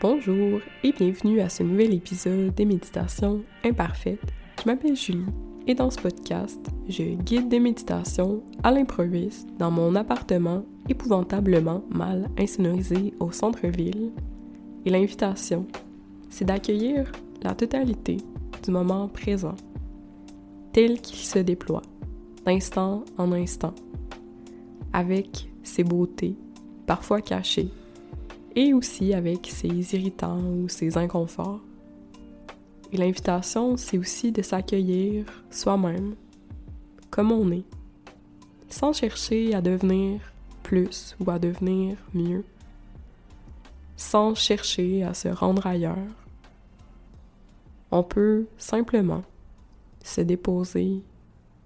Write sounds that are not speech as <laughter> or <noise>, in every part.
Bonjour et bienvenue à ce nouvel épisode des méditations imparfaites. Je m'appelle Julie et dans ce podcast, je guide des méditations à l'improviste dans mon appartement épouvantablement mal insonorisé au centre-ville. Et l'invitation, c'est d'accueillir la totalité du moment présent, tel qu'il se déploie, d'instant en instant, avec ses beautés, parfois cachées, et aussi avec ses irritants ou ses inconforts. Et l'invitation, c'est aussi de s'accueillir soi-même, comme on est, sans chercher à devenir plus ou à devenir mieux, sans chercher à se rendre ailleurs. On peut simplement se déposer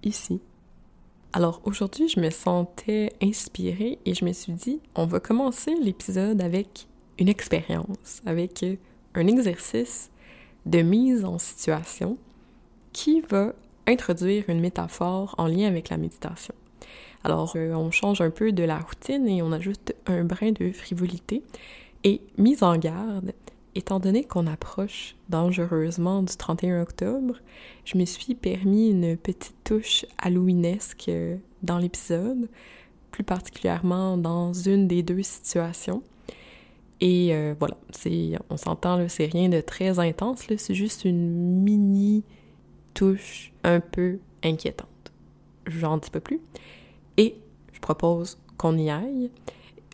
ici. Alors aujourd'hui, je me sentais inspirée et je me suis dit, on va commencer l'épisode avec une expérience, avec un exercice de mise en situation qui va introduire une métaphore en lien avec la méditation. Alors, euh, on change un peu de la routine et on ajoute un brin de frivolité. Et mise en garde, étant donné qu'on approche dangereusement du 31 octobre, je me suis permis une petite touche halloweenesque dans l'épisode, plus particulièrement dans une des deux situations. Et euh, voilà, on s'entend, c'est rien de très intense, c'est juste une mini touche un peu inquiétante. J'en dis pas plus. Et je propose qu'on y aille.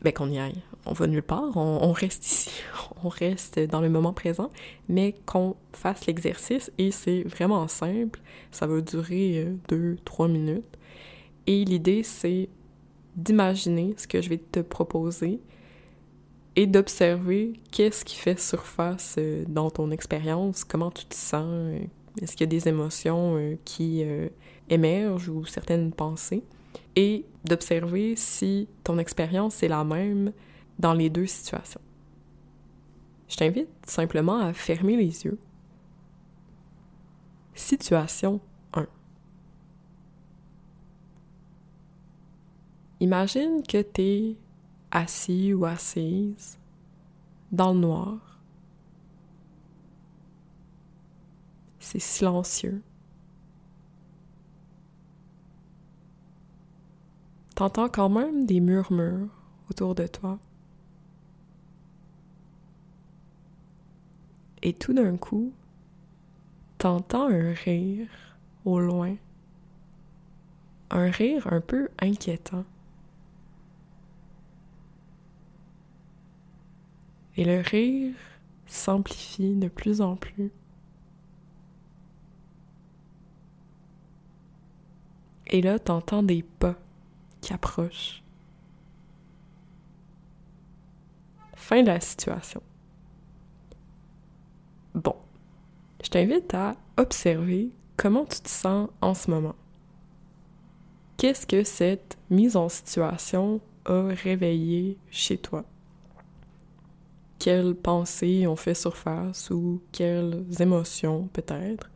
Ben, qu'on y aille on va nulle part, on, reste ici, <laughs> on reste dans le moment présent, mais qu'on fasse l'exercice et c'est vraiment simple, ça va durer euh, deux, trois minutes. Et l'idée, c'est d'imaginer ce que je vais te proposer et d'observer qu'est-ce qui fait surface euh, dans ton expérience, comment tu te sens, euh, est-ce qu'il y a des émotions qui émergent ou certaines pensées, et d'observer si ton expérience est la même dans les deux situations. Je t'invite simplement à fermer les yeux. Situation 1. Imagine que tu es assis ou assise dans le noir. C'est silencieux. T'entends quand même des murmures autour de toi. Et tout d'un coup, t'entends un rire au loin. Un rire un peu inquiétant. Et le rire s'amplifie de plus en plus. Et là, t'entends des pas qui approchent. Fin de la situation. Bon, je t'invite à observer comment tu te sens en ce moment. Qu'est-ce que cette mise en situation a réveillé chez toi? Quelles pensées ont fait surface ou quelles émotions peut-être?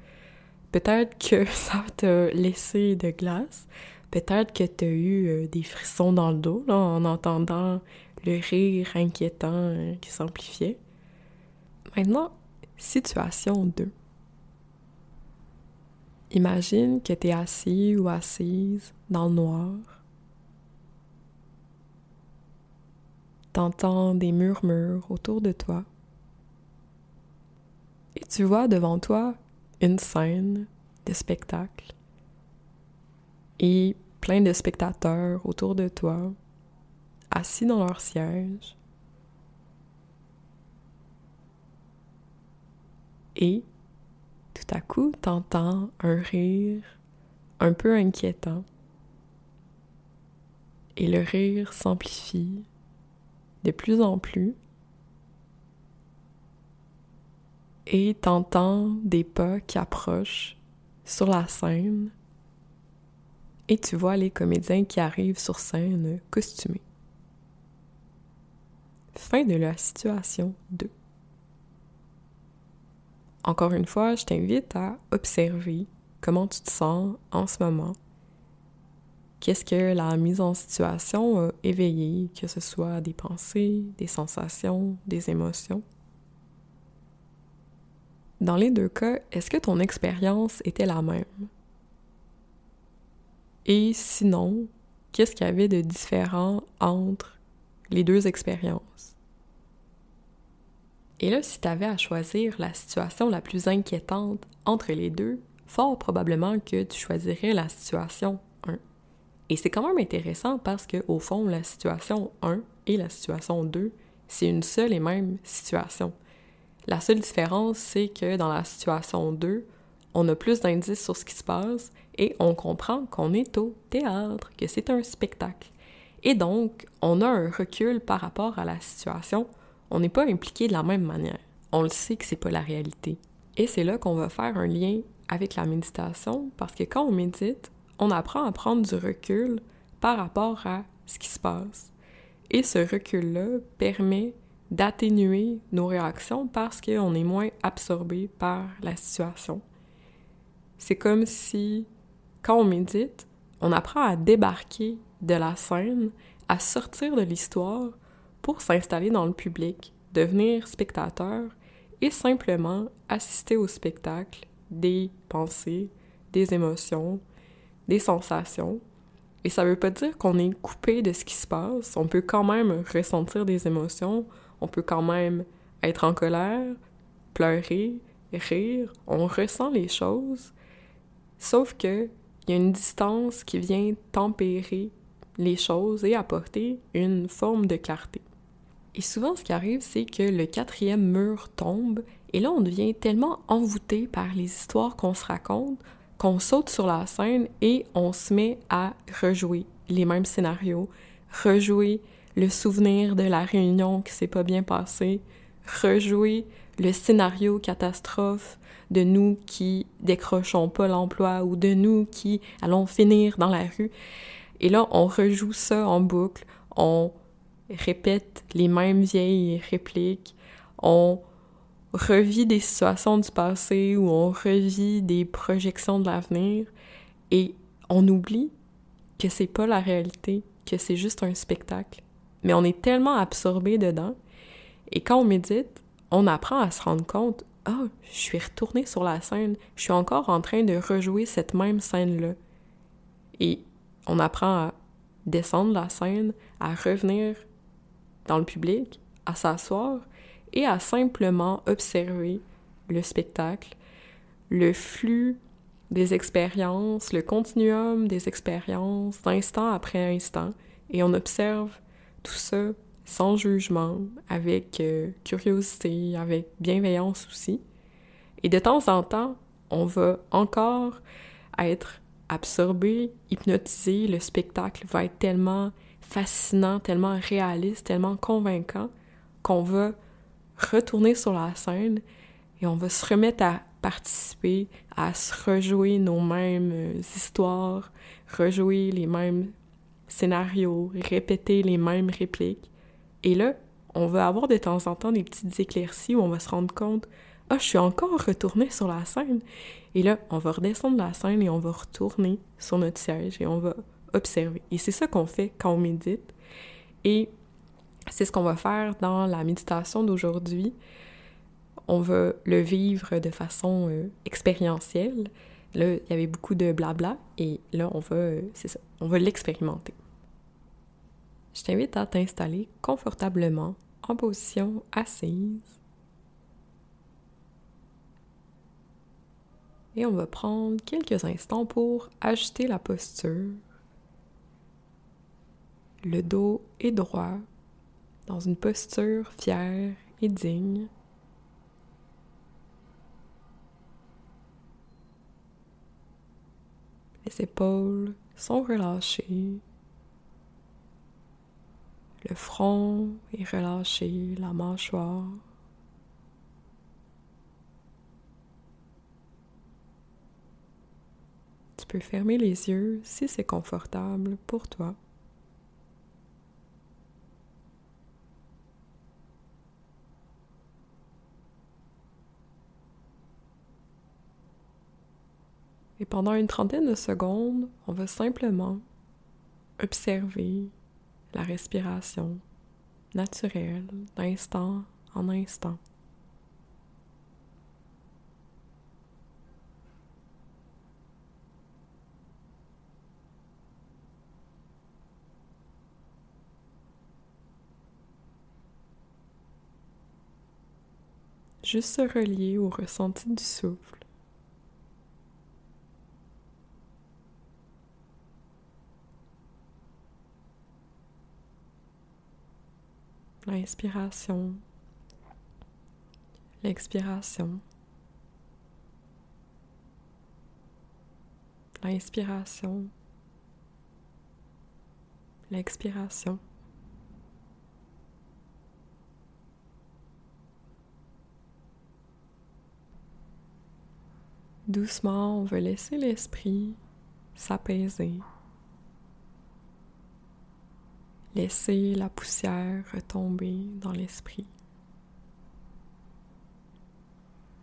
Peut-être que <laughs> ça t'a laissé de glace, peut-être que tu as eu euh, des frissons dans le dos en entendant le rire inquiétant euh, qui s'amplifiait. Maintenant, Situation 2. Imagine que tu es assis ou assise dans le noir. T'entends des murmures autour de toi. Et tu vois devant toi une scène de spectacle et plein de spectateurs autour de toi, assis dans leur siège, Et tout à coup, t'entends un rire un peu inquiétant. Et le rire s'amplifie de plus en plus. Et t'entends des pas qui approchent sur la scène. Et tu vois les comédiens qui arrivent sur scène costumés. Fin de la situation 2. Encore une fois, je t'invite à observer comment tu te sens en ce moment. Qu'est-ce que la mise en situation a éveillé, que ce soit des pensées, des sensations, des émotions? Dans les deux cas, est-ce que ton expérience était la même? Et sinon, qu'est-ce qu'il y avait de différent entre les deux expériences? Et là, si tu avais à choisir la situation la plus inquiétante entre les deux, fort probablement que tu choisirais la situation 1. Et c'est quand même intéressant parce que, au fond, la situation 1 et la situation 2, c'est une seule et même situation. La seule différence, c'est que dans la situation 2, on a plus d'indices sur ce qui se passe et on comprend qu'on est au théâtre, que c'est un spectacle. Et donc, on a un recul par rapport à la situation. On n'est pas impliqué de la même manière. On le sait que c'est pas la réalité. Et c'est là qu'on va faire un lien avec la méditation parce que quand on médite, on apprend à prendre du recul par rapport à ce qui se passe. Et ce recul-là permet d'atténuer nos réactions parce qu'on est moins absorbé par la situation. C'est comme si, quand on médite, on apprend à débarquer de la scène, à sortir de l'histoire pour s'installer dans le public, devenir spectateur et simplement assister au spectacle des pensées, des émotions, des sensations. Et ça veut pas dire qu'on est coupé de ce qui se passe. On peut quand même ressentir des émotions, on peut quand même être en colère, pleurer, rire, on ressent les choses, sauf que il y a une distance qui vient tempérer les choses et apporter une forme de clarté. Et souvent, ce qui arrive, c'est que le quatrième mur tombe, et là, on devient tellement envoûté par les histoires qu'on se raconte qu'on saute sur la scène et on se met à rejouer les mêmes scénarios, rejouer le souvenir de la réunion qui s'est pas bien passée, rejouer le scénario catastrophe de nous qui décrochons pas l'emploi ou de nous qui allons finir dans la rue. Et là, on rejoue ça en boucle, on répète les mêmes vieilles répliques, on revit des situations du passé ou on revit des projections de l'avenir et on oublie que c'est pas la réalité, que c'est juste un spectacle mais on est tellement absorbé dedans. Et quand on médite, on apprend à se rendre compte Ah, oh, je suis retourné sur la scène, je suis encore en train de rejouer cette même scène-là. Et on apprend à descendre la scène, à revenir dans le public, à s'asseoir et à simplement observer le spectacle, le flux des expériences, le continuum des expériences d'instant après instant, et on observe tout ça sans jugement, avec euh, curiosité, avec bienveillance aussi. Et de temps en temps, on va encore être absorbé, hypnotisé, le spectacle va être tellement fascinant, tellement réaliste, tellement convaincant qu'on va retourner sur la scène et on va se remettre à participer, à se rejouer nos mêmes euh, histoires, rejouer les mêmes scénario, répéter les mêmes répliques. Et là, on va avoir de temps en temps des petites éclaircies où on va se rendre compte Ah, je suis encore retourné sur la scène. Et là, on va redescendre la scène et on va retourner sur notre siège et on va observer. Et c'est ça qu'on fait quand on médite. Et c'est ce qu'on va faire dans la méditation d'aujourd'hui. On va le vivre de façon euh, expérientielle. Là, il y avait beaucoup de blabla et là, on va, euh, va l'expérimenter je t'invite à t'installer confortablement en position assise. Et on va prendre quelques instants pour ajuster la posture. Le dos est droit, dans une posture fière et digne. Les épaules sont relâchées. Le front est relâché, la mâchoire. Tu peux fermer les yeux si c'est confortable pour toi. Pendant une trentaine de secondes, on va simplement observer la respiration naturelle d'instant en instant. Juste se relier au ressenti du souffle. L'inspiration, l'expiration, l'inspiration, l'expiration. Doucement, on veut laisser l'esprit s'apaiser. Laisser la poussière retomber dans l'esprit.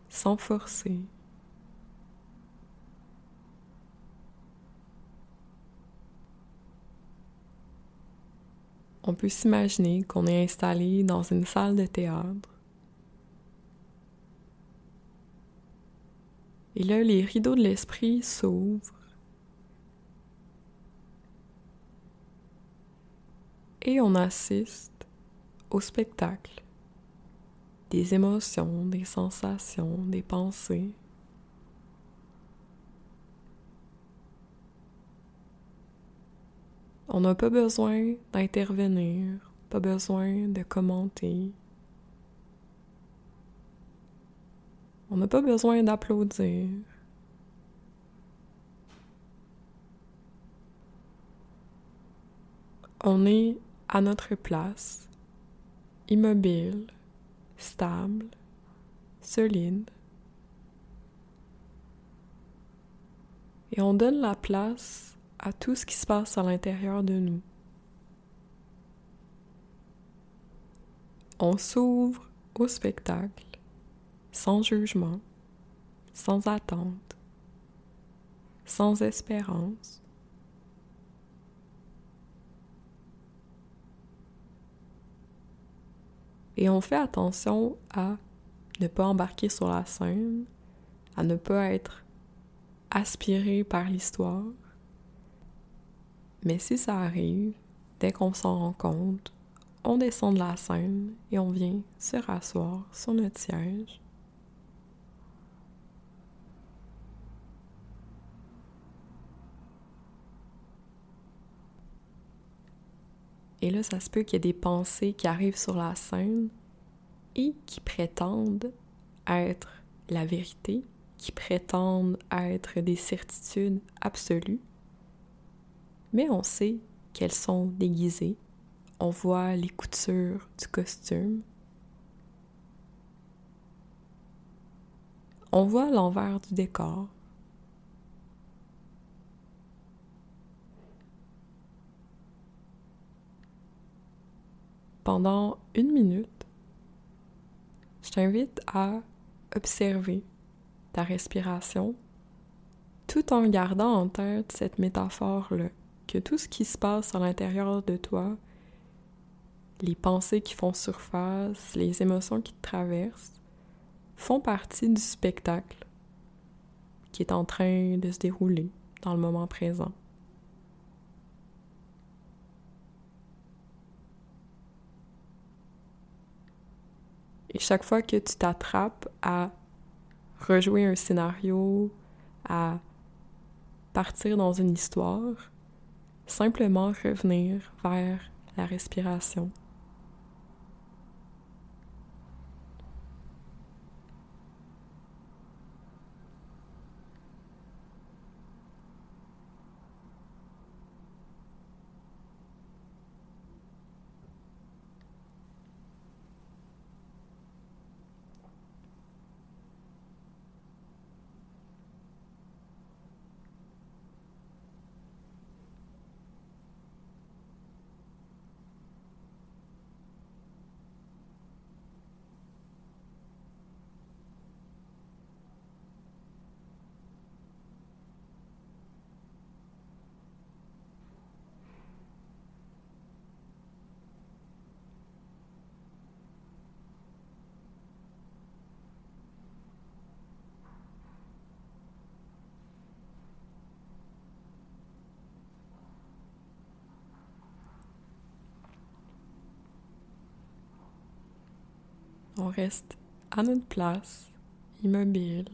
Sans forcer. On peut s'imaginer qu'on est installé dans une salle de théâtre Et là, les rideaux de l'esprit s'ouvrent. Et on assiste au spectacle des émotions, des sensations, des pensées. On n'a pas besoin d'intervenir, pas besoin de commenter, On n'a pas besoin d'applaudir. On est à notre place, immobile, stable, solide. Et on donne la place à tout ce qui se passe à l'intérieur de nous. On s'ouvre au spectacle sans jugement, sans attente, sans espérance. Et on fait attention à ne pas embarquer sur la scène, à ne pas être aspiré par l'histoire. Mais si ça arrive, dès qu'on s'en rend compte, on descend de la scène et on vient se rasseoir sur notre siège Et là, ça se peut qu'il y ait des pensées qui arrivent sur la scène et qui prétendent être la vérité, qui prétendent être des certitudes absolues. Mais on sait qu'elles sont déguisées. On voit les coutures du costume. On voit l'envers du décor. Pendant une minute, je t'invite à observer ta respiration tout en gardant en tête cette métaphore-là, que tout ce qui se passe à l'intérieur de toi, les pensées qui font surface, les émotions qui te traversent, font partie du spectacle qui est en train de se dérouler dans le moment présent. Chaque fois que tu t'attrapes à rejouer un scénario, à partir dans une histoire, simplement revenir vers la respiration. On reste à notre place, immobile,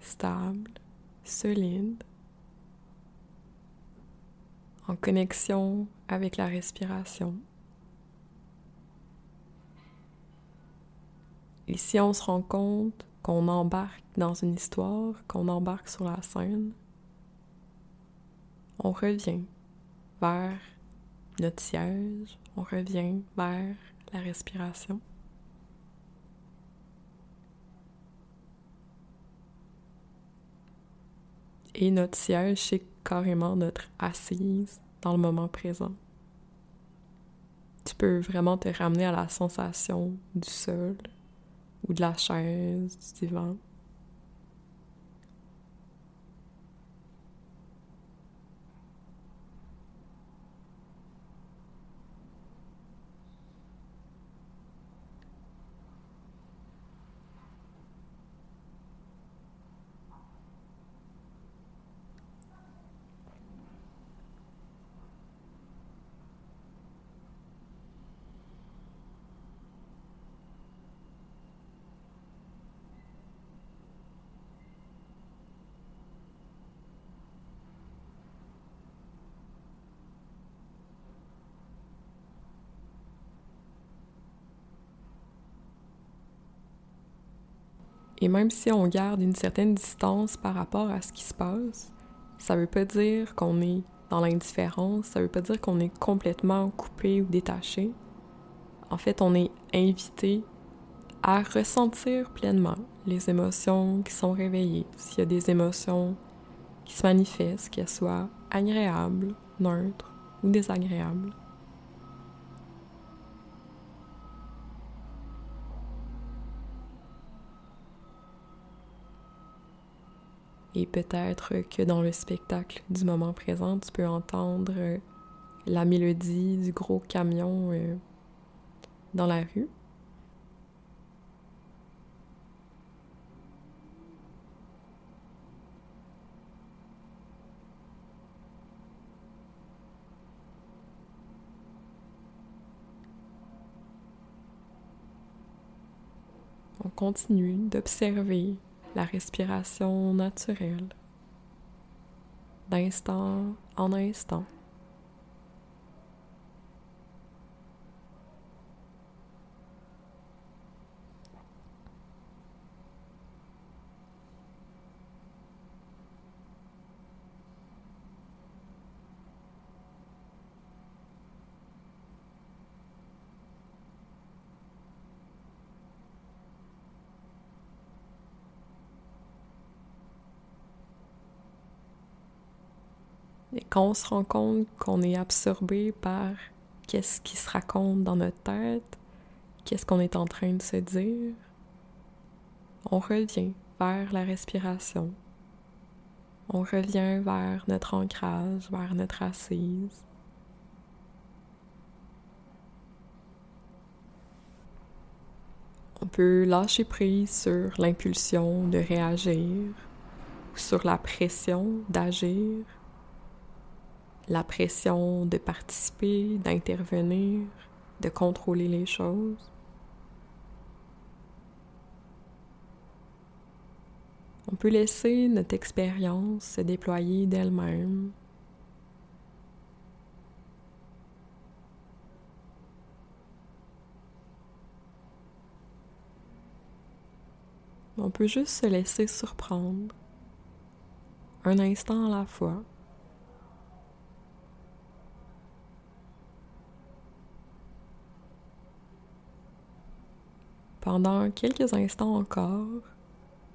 stable, solide, en connexion avec la respiration. Et si on se rend compte qu'on embarque dans une histoire, qu'on embarque sur la scène, on revient vers notre siège, on revient vers la respiration. Et notre siège, c'est carrément notre assise dans le moment présent. Tu peux vraiment te ramener à la sensation du sol ou de la chaise, du divan. Et même si on garde une certaine distance par rapport à ce qui se passe, ça veut pas dire qu'on est dans l'indifférence, ça veut pas dire qu'on est complètement coupé ou détaché. En fait, on est invité à ressentir pleinement les émotions qui sont réveillées. S'il y a des émotions qui se manifestent, qu'elles soient agréables, neutres ou désagréables. Et peut-être que dans le spectacle du moment présent, tu peux entendre euh, la mélodie du gros camion euh, dans la rue. On continue d'observer la respiration naturelle, d'instant en instant. Et on se rend compte qu'on est absorbé par qu'est-ce qui se raconte dans notre tête, qu'est-ce qu'on est en train de se dire, on revient vers la respiration. On revient vers notre ancrage, vers notre assise. On peut lâcher prise sur l'impulsion de réagir ou sur la pression d'agir la pression de participer, d'intervenir, de contrôler les choses. On peut laisser notre expérience se déployer d'elle-même. On peut juste se laisser surprendre, un instant à la fois. Pendant quelques instants encore,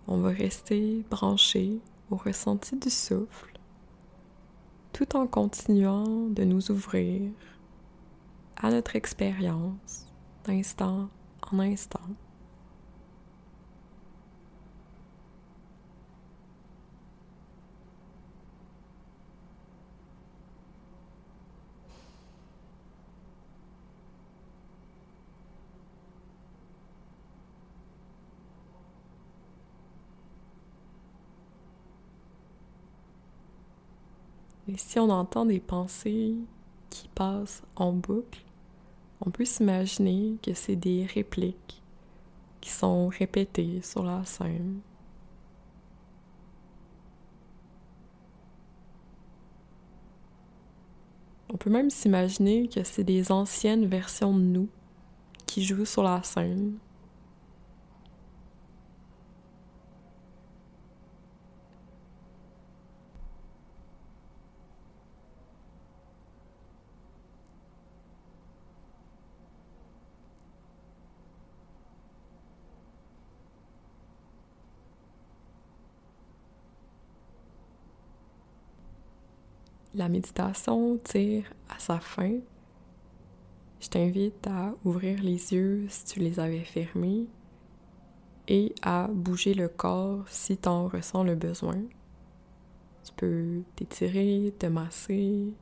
on va rester branché au ressenti du souffle, tout en continuant de nous ouvrir à notre expérience d'instant en instant. Et si on entend des pensées qui passent en boucle, on peut s'imaginer que c'est des répliques qui sont répétés sur la scène. On peut même s'imaginer que c'est des anciennes versions de nous qui jouent sur la scène. La méditation tire à sa fin. Je t'invite à ouvrir les yeux si tu les avais fermés et à bouger le corps si tu en ressens le besoin. Tu peux t'étirer, te masser.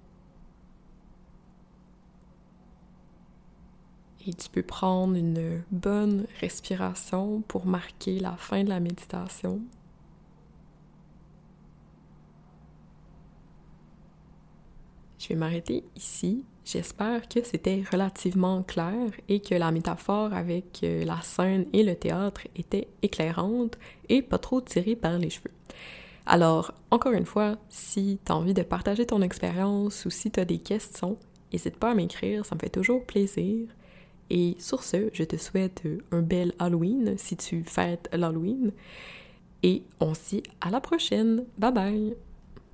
Et tu peux prendre une bonne respiration pour marquer la fin de la méditation. Je vais m'arrêter ici. J'espère que c'était relativement clair et que la métaphore avec euh, la scène et le théâtre était éclairante et pas trop tirée par les cheveux. Alors, encore une fois, si tu envie de partager ton expérience ou si tu as des questions, n'hésite pas à m'écrire, ça me fait toujours plaisir. Et sur ce, je te souhaite un bel Halloween si tu fêtes l'Halloween. Et on se dit à la prochaine. Bye bye!